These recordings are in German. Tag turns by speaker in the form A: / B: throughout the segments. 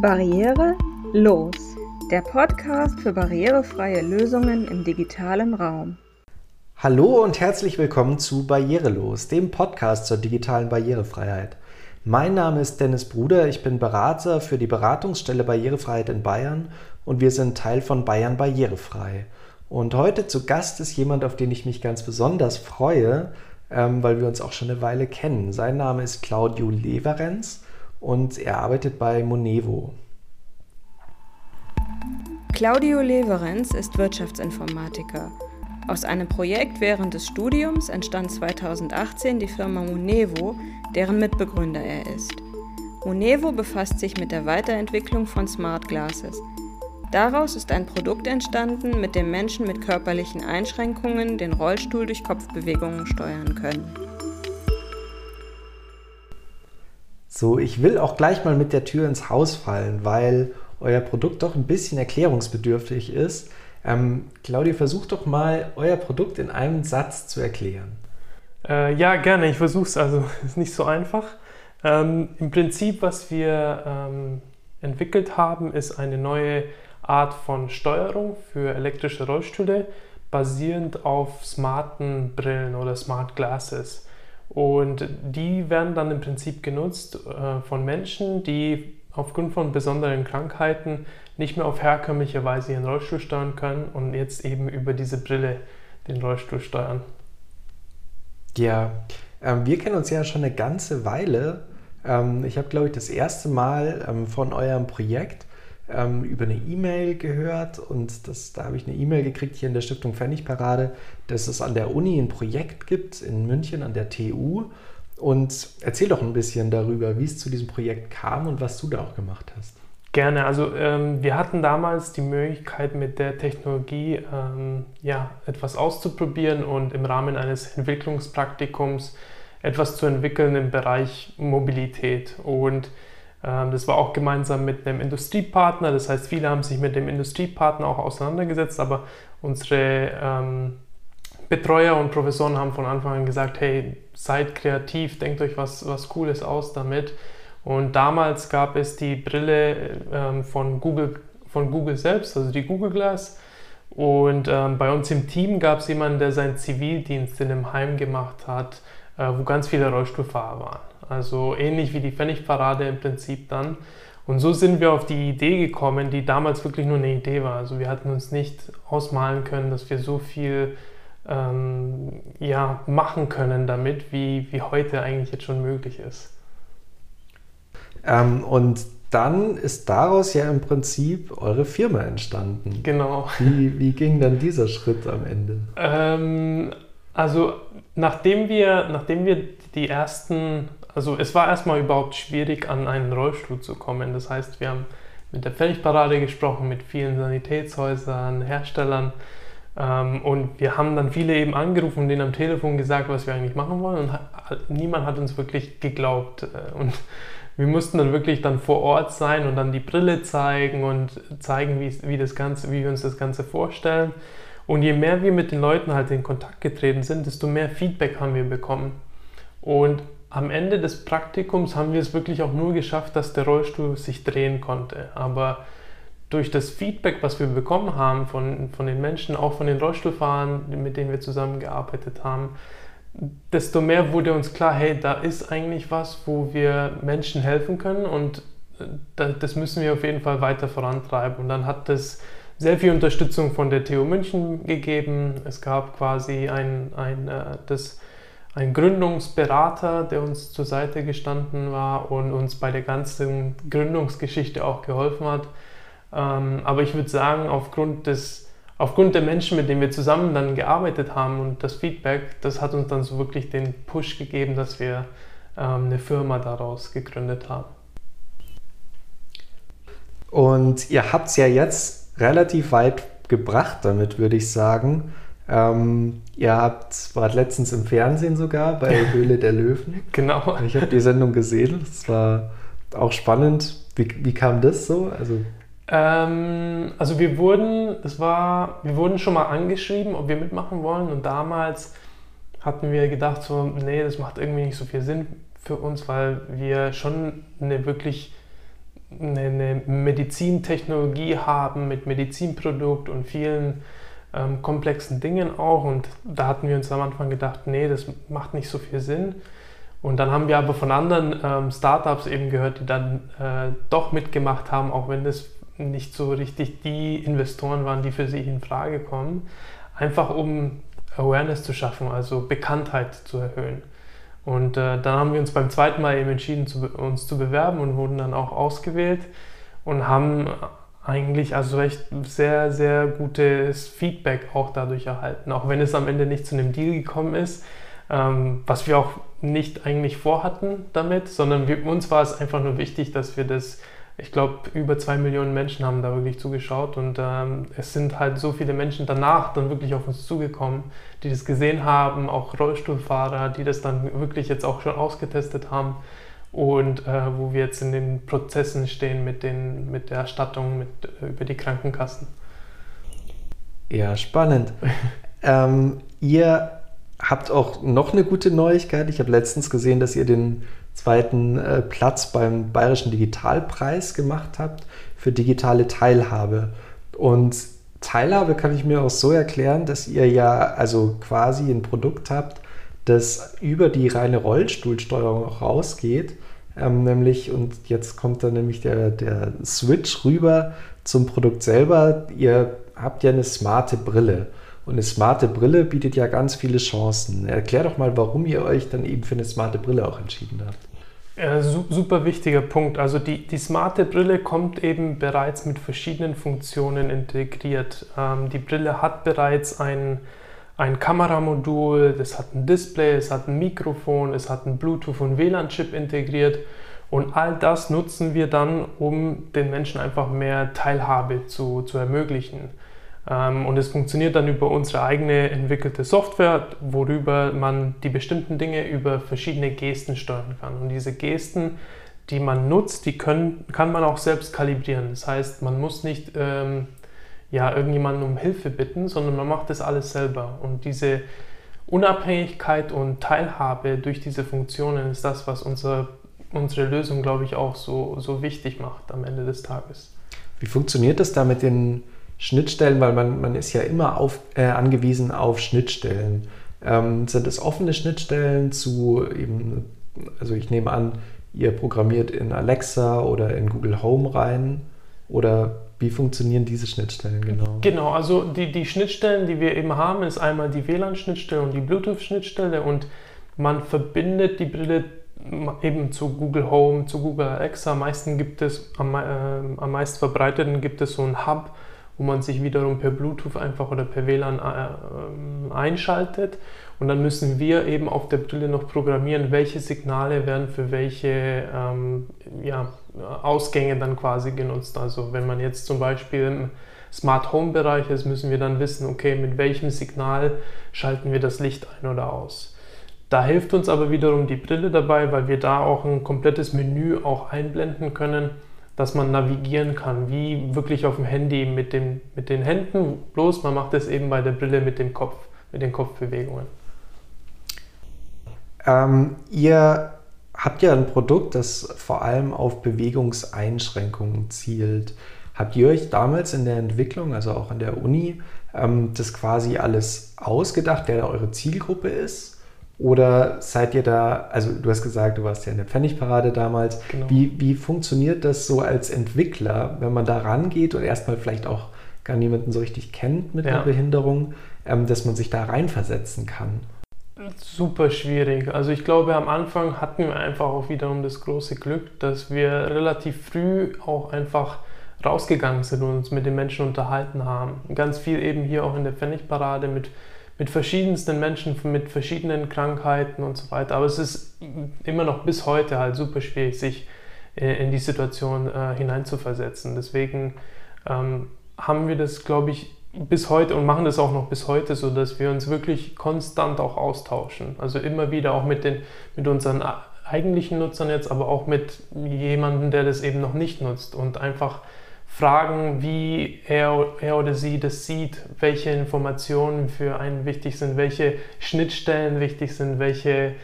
A: Barriere los, der Podcast für barrierefreie Lösungen im digitalen Raum.
B: Hallo und herzlich willkommen zu Barrierelos, dem Podcast zur digitalen Barrierefreiheit. Mein Name ist Dennis Bruder, ich bin Berater für die Beratungsstelle Barrierefreiheit in Bayern und wir sind Teil von Bayern Barrierefrei. Und heute zu Gast ist jemand, auf den ich mich ganz besonders freue, ähm, weil wir uns auch schon eine Weile kennen. Sein Name ist Claudio Leverenz und er arbeitet bei Monevo.
A: Claudio Leverenz ist Wirtschaftsinformatiker. Aus einem Projekt während des Studiums entstand 2018 die Firma Monevo, deren Mitbegründer er ist. Monevo befasst sich mit der Weiterentwicklung von Smart Glasses. Daraus ist ein Produkt entstanden, mit dem Menschen mit körperlichen Einschränkungen den Rollstuhl durch Kopfbewegungen steuern können.
B: So, ich will auch gleich mal mit der Tür ins Haus fallen, weil euer Produkt doch ein bisschen erklärungsbedürftig ist. Ähm, Claudia, versucht doch mal, euer Produkt in einem Satz zu erklären.
C: Äh, ja, gerne. Ich versuche es. Also, ist nicht so einfach. Ähm, Im Prinzip, was wir ähm, entwickelt haben, ist eine neue Art von Steuerung für elektrische Rollstühle, basierend auf smarten Brillen oder Smart Glasses. Und die werden dann im Prinzip genutzt äh, von Menschen, die aufgrund von besonderen Krankheiten nicht mehr auf herkömmliche Weise ihren Rollstuhl steuern können und jetzt eben über diese Brille den Rollstuhl steuern.
B: Ja, ähm, wir kennen uns ja schon eine ganze Weile. Ähm, ich habe, glaube ich, das erste Mal ähm, von eurem Projekt ähm, über eine E-Mail gehört und das, da habe ich eine E-Mail gekriegt hier in der Stiftung Pfennigparade, dass es an der Uni ein Projekt gibt in München an der TU. Und erzähl doch ein bisschen darüber, wie es zu diesem Projekt kam und was du da auch gemacht hast.
C: Gerne. Also ähm, wir hatten damals die Möglichkeit, mit der Technologie ähm, ja, etwas auszuprobieren und im Rahmen eines Entwicklungspraktikums etwas zu entwickeln im Bereich Mobilität. Und das war auch gemeinsam mit einem Industriepartner. Das heißt, viele haben sich mit dem Industriepartner auch auseinandergesetzt, aber unsere ähm, Betreuer und Professoren haben von Anfang an gesagt, hey, seid kreativ, denkt euch was, was Cooles aus damit. Und damals gab es die Brille ähm, von, Google, von Google selbst, also die Google Glass. Und ähm, bei uns im Team gab es jemanden, der seinen Zivildienst in einem Heim gemacht hat, äh, wo ganz viele Rollstuhlfahrer waren. Also ähnlich wie die Pfennigparade im Prinzip dann. Und so sind wir auf die Idee gekommen, die damals wirklich nur eine Idee war. Also wir hatten uns nicht ausmalen können, dass wir so viel ähm, ja, machen können damit, wie, wie heute eigentlich jetzt schon möglich ist.
B: Ähm, und dann ist daraus ja im Prinzip eure Firma entstanden.
C: Genau.
B: Wie, wie ging dann dieser Schritt am Ende?
C: Ähm, also nachdem wir, nachdem wir die ersten, also es war erstmal überhaupt schwierig, an einen Rollstuhl zu kommen. Das heißt, wir haben mit der Pfennigparade gesprochen, mit vielen Sanitätshäusern, Herstellern. Ähm, und wir haben dann viele eben angerufen und denen am Telefon gesagt, was wir eigentlich machen wollen. Und niemand hat uns wirklich geglaubt. Äh, und wir mussten dann wirklich dann vor Ort sein und dann die Brille zeigen und zeigen, wie, wie, das Ganze, wie wir uns das Ganze vorstellen. Und je mehr wir mit den Leuten halt in Kontakt getreten sind, desto mehr Feedback haben wir bekommen. Und am Ende des Praktikums haben wir es wirklich auch nur geschafft, dass der Rollstuhl sich drehen konnte. Aber durch das Feedback, was wir bekommen haben von, von den Menschen, auch von den Rollstuhlfahrern, mit denen wir zusammengearbeitet haben, desto mehr wurde uns klar, hey, da ist eigentlich was, wo wir Menschen helfen können und äh, das müssen wir auf jeden Fall weiter vorantreiben. Und dann hat es sehr viel Unterstützung von der TU München gegeben. Es gab quasi ein, ein, äh, das, ein Gründungsberater, der uns zur Seite gestanden war und uns bei der ganzen Gründungsgeschichte auch geholfen hat. Ähm, aber ich würde sagen, aufgrund des aufgrund der Menschen, mit denen wir zusammen dann gearbeitet haben und das Feedback, das hat uns dann so wirklich den Push gegeben, dass wir ähm, eine Firma daraus gegründet haben.
B: Und ihr habt es ja jetzt relativ weit gebracht damit, würde ich sagen. Ähm, ihr habt, wart letztens im Fernsehen sogar bei Höhle der Löwen.
C: Genau.
B: Ich habe die Sendung gesehen. Es war auch spannend. Wie, wie kam das so?
C: Also ähm, also wir wurden, es war, wir wurden schon mal angeschrieben, ob wir mitmachen wollen und damals hatten wir gedacht so, nee, das macht irgendwie nicht so viel Sinn für uns, weil wir schon eine wirklich eine, eine Medizintechnologie haben mit Medizinprodukt und vielen ähm, komplexen Dingen auch. Und da hatten wir uns am Anfang gedacht, nee, das macht nicht so viel Sinn. Und dann haben wir aber von anderen ähm, Startups eben gehört, die dann äh, doch mitgemacht haben, auch wenn das nicht so richtig die Investoren waren, die für sich in Frage kommen, einfach um Awareness zu schaffen, also Bekanntheit zu erhöhen. Und äh, dann haben wir uns beim zweiten Mal eben entschieden, zu, uns zu bewerben und wurden dann auch ausgewählt und haben eigentlich also echt sehr, sehr gutes Feedback auch dadurch erhalten, auch wenn es am Ende nicht zu einem Deal gekommen ist, ähm, was wir auch nicht eigentlich vorhatten damit, sondern wir, uns war es einfach nur wichtig, dass wir das, ich glaube, über zwei Millionen Menschen haben da wirklich zugeschaut und ähm, es sind halt so viele Menschen danach dann wirklich auf uns zugekommen, die das gesehen haben, auch Rollstuhlfahrer, die das dann wirklich jetzt auch schon ausgetestet haben und äh, wo wir jetzt in den Prozessen stehen mit, den, mit der Erstattung mit, äh, über die Krankenkassen.
B: Ja, spannend. ähm, ihr habt auch noch eine gute Neuigkeit. Ich habe letztens gesehen, dass ihr den zweiten äh, Platz beim Bayerischen Digitalpreis gemacht habt für digitale Teilhabe. Und Teilhabe kann ich mir auch so erklären, dass ihr ja also quasi ein Produkt habt, das über die reine Rollstuhlsteuerung auch rausgeht. Ähm, nämlich, und jetzt kommt dann nämlich der, der Switch rüber zum Produkt selber. Ihr habt ja eine smarte Brille. Und eine smarte Brille bietet ja ganz viele Chancen. Erklär doch mal, warum ihr euch dann eben für eine smarte Brille auch entschieden habt.
C: Ja, super wichtiger Punkt. Also die, die smarte Brille kommt eben bereits mit verschiedenen Funktionen integriert. Ähm, die Brille hat bereits ein ein Kameramodul, das hat ein Display, es hat ein Mikrofon, es hat einen Bluetooth- und WLAN-Chip integriert. Und all das nutzen wir dann, um den Menschen einfach mehr Teilhabe zu, zu ermöglichen. Ähm, und es funktioniert dann über unsere eigene entwickelte Software, worüber man die bestimmten Dinge über verschiedene Gesten steuern kann. Und diese Gesten, die man nutzt, die können, kann man auch selbst kalibrieren. Das heißt, man muss nicht ähm, ja, irgendjemanden um Hilfe bitten, sondern man macht das alles selber. Und diese Unabhängigkeit und Teilhabe durch diese Funktionen ist das, was unser, unsere Lösung, glaube ich, auch so, so wichtig macht am Ende des Tages.
B: Wie funktioniert das da mit den Schnittstellen? Weil man, man ist ja immer auf, äh, angewiesen auf Schnittstellen. Ähm, sind es offene Schnittstellen zu eben, also ich nehme an, ihr programmiert in Alexa oder in Google Home rein oder wie funktionieren diese Schnittstellen genau?
C: Genau, also die, die Schnittstellen, die wir eben haben, ist einmal die WLAN-Schnittstelle und die Bluetooth-Schnittstelle und man verbindet die Brille eben zu Google Home, zu Google Alexa. Am meisten gibt es, am, äh, am meist verbreiteten gibt es so einen Hub, wo man sich wiederum per Bluetooth einfach oder per WLAN äh, einschaltet. Und dann müssen wir eben auf der Brille noch programmieren, welche Signale werden für welche ähm, ja, Ausgänge dann quasi genutzt. Also wenn man jetzt zum Beispiel im Smart Home Bereich ist, müssen wir dann wissen, okay, mit welchem Signal schalten wir das Licht ein oder aus. Da hilft uns aber wiederum die Brille dabei, weil wir da auch ein komplettes Menü auch einblenden können dass man navigieren kann, wie wirklich auf dem Handy mit, dem, mit den Händen, bloß man macht es eben bei der Brille mit dem Kopf, mit den Kopfbewegungen.
B: Ähm, ihr habt ja ein Produkt, das vor allem auf Bewegungseinschränkungen zielt. Habt ihr euch damals in der Entwicklung, also auch an der Uni, ähm, das quasi alles ausgedacht, wer eure Zielgruppe ist? Oder seid ihr da, also du hast gesagt, du warst ja in der Pfennigparade damals. Genau. Wie, wie funktioniert das so als Entwickler, wenn man da rangeht und erstmal vielleicht auch gar niemanden so richtig kennt mit ja. einer Behinderung, ähm, dass man sich da reinversetzen kann?
C: Super schwierig. Also ich glaube, am Anfang hatten wir einfach auch wiederum das große Glück, dass wir relativ früh auch einfach rausgegangen sind und uns mit den Menschen unterhalten haben. Ganz viel eben hier auch in der Pfennigparade mit mit verschiedensten Menschen, mit verschiedenen Krankheiten und so weiter. Aber es ist immer noch bis heute halt super schwierig, sich äh, in die Situation äh, hineinzuversetzen. Deswegen ähm, haben wir das, glaube ich, bis heute und machen das auch noch bis heute so, dass wir uns wirklich konstant auch austauschen. Also immer wieder auch mit, den, mit unseren eigentlichen Nutzern jetzt, aber auch mit jemandem, der das eben noch nicht nutzt und einfach fragen, wie er, er oder sie das sieht, welche Informationen für einen wichtig sind, welche Schnittstellen wichtig sind, welche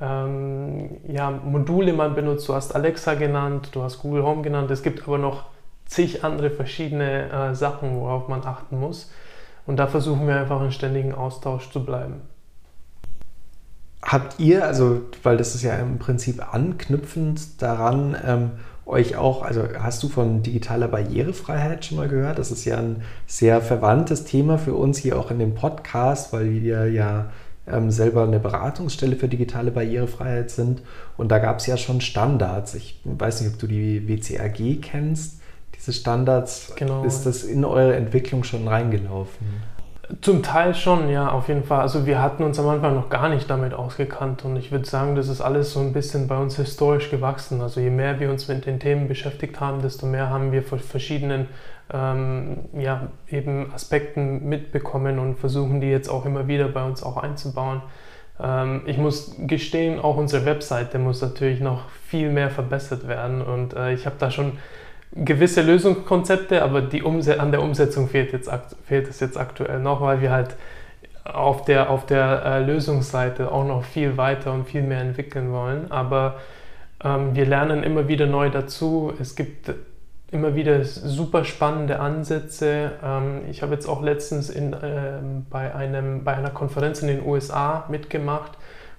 C: ähm, ja, Module man benutzt. Du hast Alexa genannt, du hast Google Home genannt. Es gibt aber noch zig andere verschiedene äh, Sachen, worauf man achten muss. Und da versuchen wir einfach in ständigen Austausch zu bleiben.
B: Habt ihr, also, weil das ist ja im Prinzip anknüpfend daran, ähm, euch auch, also hast du von digitaler Barrierefreiheit schon mal gehört? Das ist ja ein sehr verwandtes Thema für uns hier auch in dem Podcast, weil wir ja ähm, selber eine Beratungsstelle für digitale Barrierefreiheit sind. Und da gab es ja schon Standards. Ich weiß nicht, ob du die WCAG kennst. Diese Standards, genau. ist das in eure Entwicklung schon reingelaufen?
C: Zum Teil schon, ja, auf jeden Fall. Also wir hatten uns am Anfang noch gar nicht damit ausgekannt und ich würde sagen, das ist alles so ein bisschen bei uns historisch gewachsen. Also je mehr wir uns mit den Themen beschäftigt haben, desto mehr haben wir von verschiedenen ähm, ja, eben Aspekten mitbekommen und versuchen die jetzt auch immer wieder bei uns auch einzubauen. Ähm, ich muss gestehen, auch unsere Webseite muss natürlich noch viel mehr verbessert werden und äh, ich habe da schon gewisse Lösungskonzepte, aber die an der Umsetzung fehlt, jetzt, fehlt es jetzt aktuell noch, weil wir halt auf der, auf der äh, Lösungsseite auch noch viel weiter und viel mehr entwickeln wollen. Aber ähm, wir lernen immer wieder neu dazu. Es gibt immer wieder super spannende Ansätze. Ähm, ich habe jetzt auch letztens in, ähm, bei, einem, bei einer Konferenz in den USA mitgemacht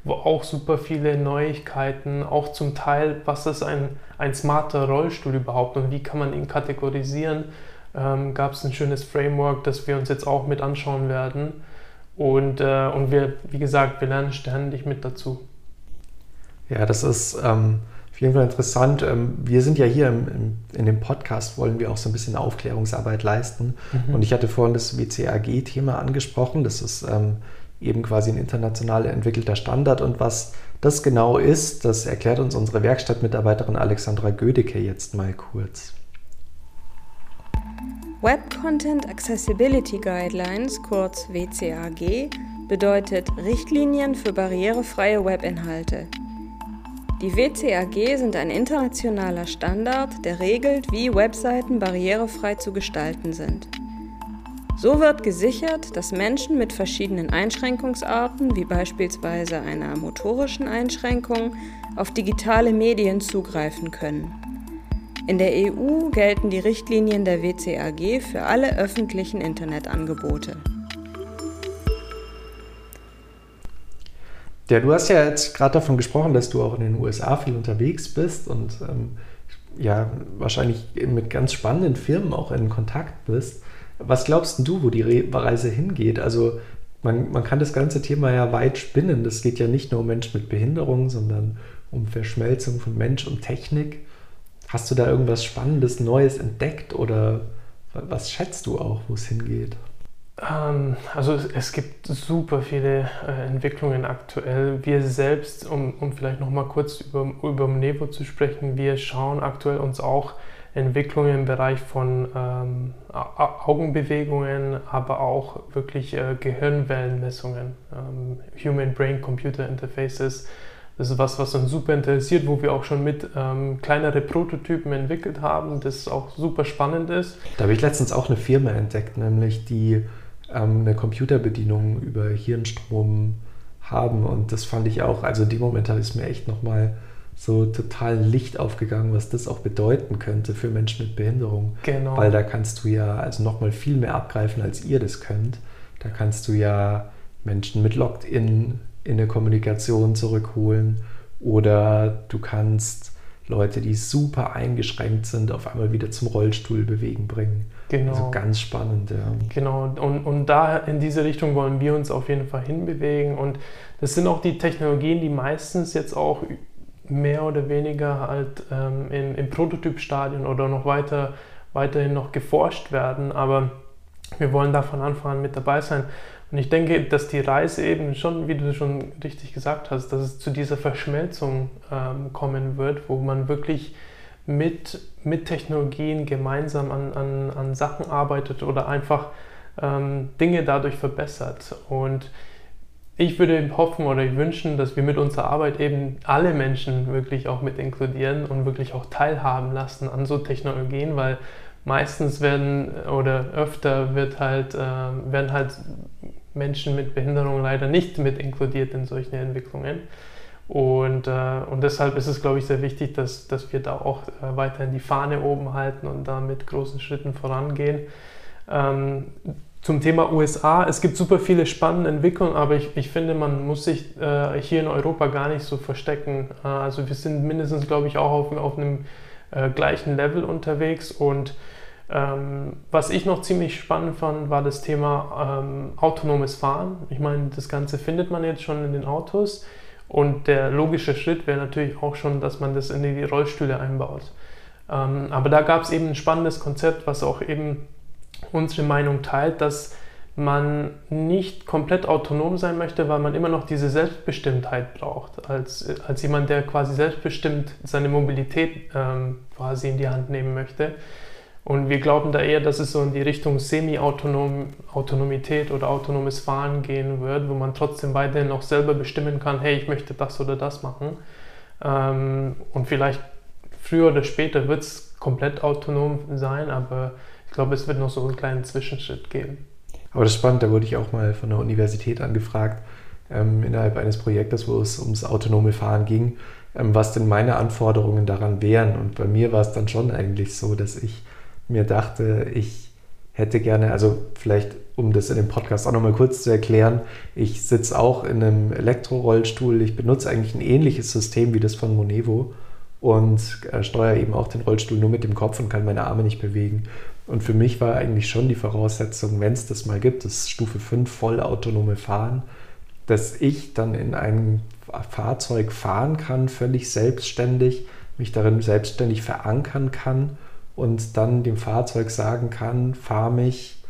C: wo auch super viele Neuigkeiten, auch zum Teil, was ist ein, ein smarter Rollstuhl überhaupt und wie kann man ihn kategorisieren, ähm, gab es ein schönes Framework, das wir uns jetzt auch mit anschauen werden. Und, äh, und wir, wie gesagt, wir lernen ständig mit dazu.
B: Ja, das ist ähm, auf jeden Fall interessant. Ähm, wir sind ja hier im, im, in dem Podcast, wollen wir auch so ein bisschen Aufklärungsarbeit leisten. Mhm. Und ich hatte vorhin das WCAG-Thema angesprochen. Das ist ähm, eben quasi ein international entwickelter Standard. Und was das genau ist, das erklärt uns unsere Werkstattmitarbeiterin Alexandra Gödecke jetzt mal kurz.
A: Web Content Accessibility Guidelines, kurz WCAG, bedeutet Richtlinien für barrierefreie Webinhalte. Die WCAG sind ein internationaler Standard, der regelt, wie Webseiten barrierefrei zu gestalten sind. So wird gesichert, dass Menschen mit verschiedenen Einschränkungsarten, wie beispielsweise einer motorischen Einschränkung, auf digitale Medien zugreifen können. In der EU gelten die Richtlinien der WCAG für alle öffentlichen Internetangebote.
B: Ja, du hast ja jetzt gerade davon gesprochen, dass du auch in den USA viel unterwegs bist und ähm, ja, wahrscheinlich mit ganz spannenden Firmen auch in Kontakt bist. Was glaubst du, wo die Reise hingeht? Also man, man kann das ganze Thema ja weit spinnen. Das geht ja nicht nur um Menschen mit Behinderung, sondern um Verschmelzung von Mensch und Technik. Hast du da irgendwas Spannendes, Neues entdeckt oder was schätzt du auch, wo es hingeht?
C: Ähm, also es, gibt super viele äh, Entwicklungen aktuell. Wir selbst, um, um vielleicht noch mal kurz über, über Nevo zu sprechen, wir schauen aktuell uns auch Entwicklungen im Bereich von ähm, Augenbewegungen, aber auch wirklich äh, Gehirnwellenmessungen, ähm, Human Brain Computer Interfaces. Das ist was, was uns super interessiert, wo wir auch schon mit ähm, kleinere Prototypen entwickelt haben, das auch super spannend ist.
B: Da habe ich letztens auch eine Firma entdeckt, nämlich die ähm, eine Computerbedienung über Hirnstrom haben und das fand ich auch, also in dem Moment hat es mir echt nochmal so total Licht aufgegangen, was das auch bedeuten könnte für Menschen mit Behinderung. Genau. Weil da kannst du ja also nochmal viel mehr abgreifen, als ihr das könnt. Da kannst du ja Menschen mit Locked-In in eine Kommunikation zurückholen oder du kannst Leute, die super eingeschränkt sind, auf einmal wieder zum Rollstuhl bewegen bringen. Genau. Also ganz spannend, ja.
C: Genau, und, und da in diese Richtung wollen wir uns auf jeden Fall hinbewegen. Und das sind auch die Technologien, die meistens jetzt auch mehr oder weniger halt ähm, im, im Prototypstadion oder noch weiter, weiterhin noch geforscht werden, aber wir wollen da von Anfang an mit dabei sein. Und ich denke, dass die Reise eben schon, wie du schon richtig gesagt hast, dass es zu dieser Verschmelzung ähm, kommen wird, wo man wirklich mit, mit Technologien gemeinsam an, an, an Sachen arbeitet oder einfach ähm, Dinge dadurch verbessert. Und ich würde hoffen oder wünschen, dass wir mit unserer Arbeit eben alle Menschen wirklich auch mit inkludieren und wirklich auch teilhaben lassen an so Technologien, weil meistens werden oder öfter wird halt, äh, werden halt Menschen mit Behinderung leider nicht mit inkludiert in solchen Entwicklungen. Und, äh, und deshalb ist es, glaube ich, sehr wichtig, dass, dass wir da auch äh, weiterhin die Fahne oben halten und da mit großen Schritten vorangehen. Ähm, zum Thema USA, es gibt super viele spannende Entwicklungen, aber ich, ich finde, man muss sich äh, hier in Europa gar nicht so verstecken. Äh, also wir sind mindestens, glaube ich, auch auf, auf einem äh, gleichen Level unterwegs und ähm, was ich noch ziemlich spannend fand, war das Thema ähm, autonomes Fahren. Ich meine, das Ganze findet man jetzt schon in den Autos und der logische Schritt wäre natürlich auch schon, dass man das in die Rollstühle einbaut. Ähm, aber da gab es eben ein spannendes Konzept, was auch eben unsere Meinung teilt, dass man nicht komplett autonom sein möchte, weil man immer noch diese Selbstbestimmtheit braucht, als, als jemand, der quasi selbstbestimmt seine Mobilität ähm, quasi in die Hand nehmen möchte. Und wir glauben da eher, dass es so in die Richtung Semi-Autonomität oder autonomes Fahren gehen wird, wo man trotzdem weiterhin auch selber bestimmen kann, hey, ich möchte das oder das machen. Ähm, und vielleicht früher oder später wird es komplett autonom sein, aber glaube, es wird noch so einen kleinen Zwischenschritt geben.
B: Aber das ist spannend, da wurde ich auch mal von der Universität angefragt, ähm, innerhalb eines Projektes, wo es ums autonome Fahren ging, ähm, was denn meine Anforderungen daran wären. Und bei mir war es dann schon eigentlich so, dass ich mir dachte, ich hätte gerne, also vielleicht um das in dem Podcast auch nochmal kurz zu erklären, ich sitze auch in einem Elektrorollstuhl. Ich benutze eigentlich ein ähnliches System wie das von Monevo und äh, steuere eben auch den Rollstuhl nur mit dem Kopf und kann meine Arme nicht bewegen. Und für mich war eigentlich schon die Voraussetzung, wenn es das mal gibt, das Stufe 5 vollautonome Fahren, dass ich dann in einem Fahrzeug fahren kann, völlig selbstständig, mich darin selbstständig verankern kann und dann dem Fahrzeug sagen kann, fahr mich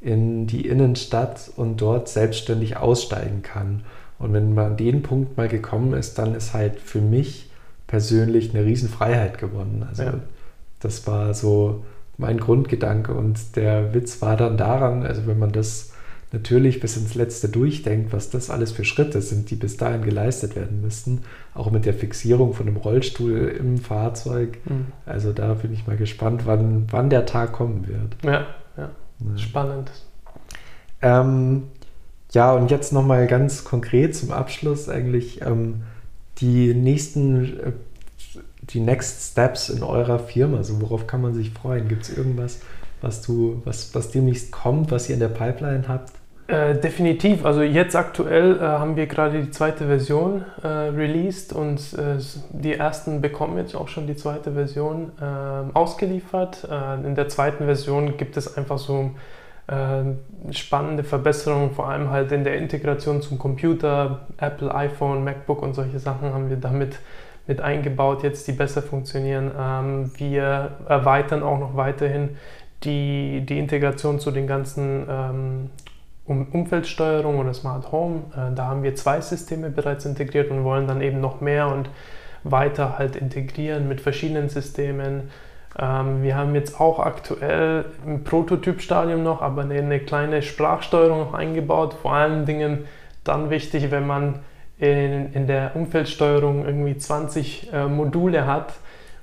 B: in die Innenstadt und dort selbstständig aussteigen kann. Und wenn man an den Punkt mal gekommen ist, dann ist halt für mich persönlich eine Riesenfreiheit gewonnen. Also ja. das war so mein Grundgedanke und der Witz war dann daran, also wenn man das natürlich bis ins Letzte durchdenkt, was das alles für Schritte sind, die bis dahin geleistet werden müssten, auch mit der Fixierung von einem Rollstuhl im Fahrzeug. Mhm. Also da bin ich mal gespannt, wann, wann der Tag kommen wird.
C: Ja, ja. ja. spannend.
B: Ähm, ja, und jetzt nochmal ganz konkret zum Abschluss eigentlich ähm, die nächsten, äh, die Next Steps in eurer Firma. Also worauf kann man sich freuen? Gibt es irgendwas, was du, was, was demnächst kommt, was ihr in der Pipeline habt?
C: Äh, definitiv. Also jetzt aktuell äh, haben wir gerade die zweite Version äh, released und äh, die ersten bekommen jetzt auch schon die zweite Version ähm, ausgeliefert. Äh, in der zweiten Version gibt es einfach so spannende Verbesserungen, vor allem halt in der Integration zum Computer, Apple, iPhone, MacBook und solche Sachen haben wir damit mit eingebaut, jetzt die besser funktionieren. Ähm, wir erweitern auch noch weiterhin die, die Integration zu den ganzen ähm, um Umfeldsteuerung oder Smart Home. Äh, da haben wir zwei Systeme bereits integriert und wollen dann eben noch mehr und weiter halt integrieren mit verschiedenen Systemen. Ähm, wir haben jetzt auch aktuell im Prototypstadium noch, aber eine, eine kleine Sprachsteuerung noch eingebaut. Vor allen Dingen dann wichtig, wenn man in, in der Umfeldsteuerung irgendwie 20 äh, Module hat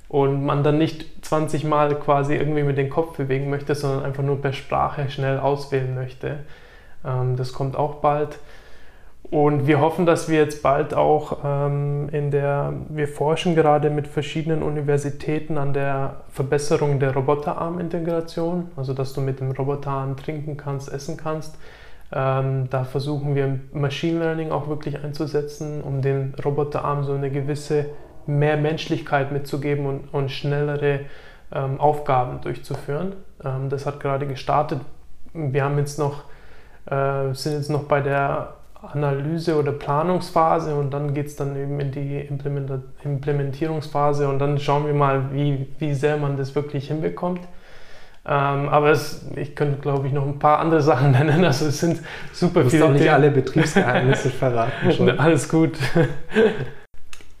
C: und man dann nicht 20 Mal quasi irgendwie mit dem Kopf bewegen möchte, sondern einfach nur per Sprache schnell auswählen möchte. Ähm, das kommt auch bald. Und wir hoffen, dass wir jetzt bald auch ähm, in der, wir forschen gerade mit verschiedenen Universitäten an der Verbesserung der Roboterarm-Integration, also dass du mit dem Roboterarm trinken kannst, essen kannst. Ähm, da versuchen wir Machine Learning auch wirklich einzusetzen, um den Roboterarm so eine gewisse mehr Menschlichkeit mitzugeben und, und schnellere ähm, Aufgaben durchzuführen. Ähm, das hat gerade gestartet. Wir haben jetzt noch äh, sind jetzt noch bei der Analyse oder Planungsphase und dann geht es dann eben in die Implementierungsphase und dann schauen wir mal, wie, wie sehr man das wirklich hinbekommt. Ähm, aber es, ich könnte, glaube ich, noch ein paar andere Sachen nennen. Also es sind super viele.
B: Du auch nicht alle Betriebsgeheimnisse verraten. Schon.
C: Alles gut.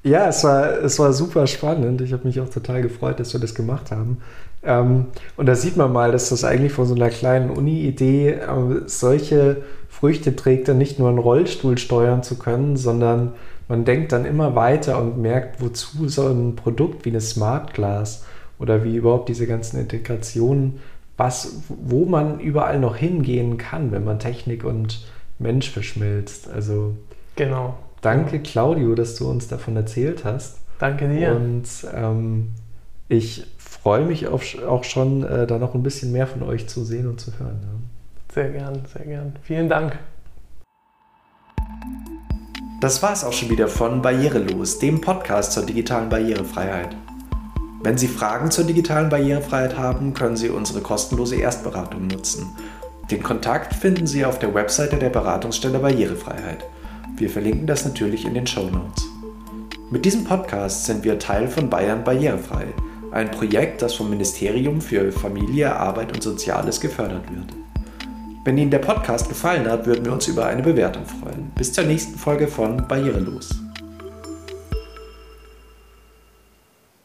B: Ja, es war, es war super spannend. Ich habe mich auch total gefreut, dass wir das gemacht haben. Ähm, und da sieht man mal, dass das eigentlich von so einer kleinen Uni-Idee äh, solche Früchte trägt, dann nicht nur einen Rollstuhl steuern zu können, sondern man denkt dann immer weiter und merkt, wozu so ein Produkt wie eine Smart Glass oder wie überhaupt diese ganzen Integrationen, was, wo man überall noch hingehen kann, wenn man Technik und Mensch verschmilzt. Also
C: genau
B: Danke, Claudio, dass du uns davon erzählt hast.
C: Danke dir.
B: Und ähm, ich freue mich auf, auch schon, äh, da noch ein bisschen mehr von euch zu sehen und zu hören. Ja.
C: Sehr gern, sehr gern. Vielen Dank.
B: Das war es auch schon wieder von Barrierelos, dem Podcast zur digitalen Barrierefreiheit. Wenn Sie Fragen zur digitalen Barrierefreiheit haben, können Sie unsere kostenlose Erstberatung nutzen. Den Kontakt finden Sie auf der Webseite der Beratungsstelle Barrierefreiheit. Wir verlinken das natürlich in den Show Notes. Mit diesem Podcast sind wir Teil von Bayern Barrierefrei, ein Projekt, das vom Ministerium für Familie, Arbeit und Soziales gefördert wird. Wenn Ihnen der Podcast gefallen hat, würden wir uns über eine Bewertung freuen. Bis zur nächsten Folge von Barrierelos.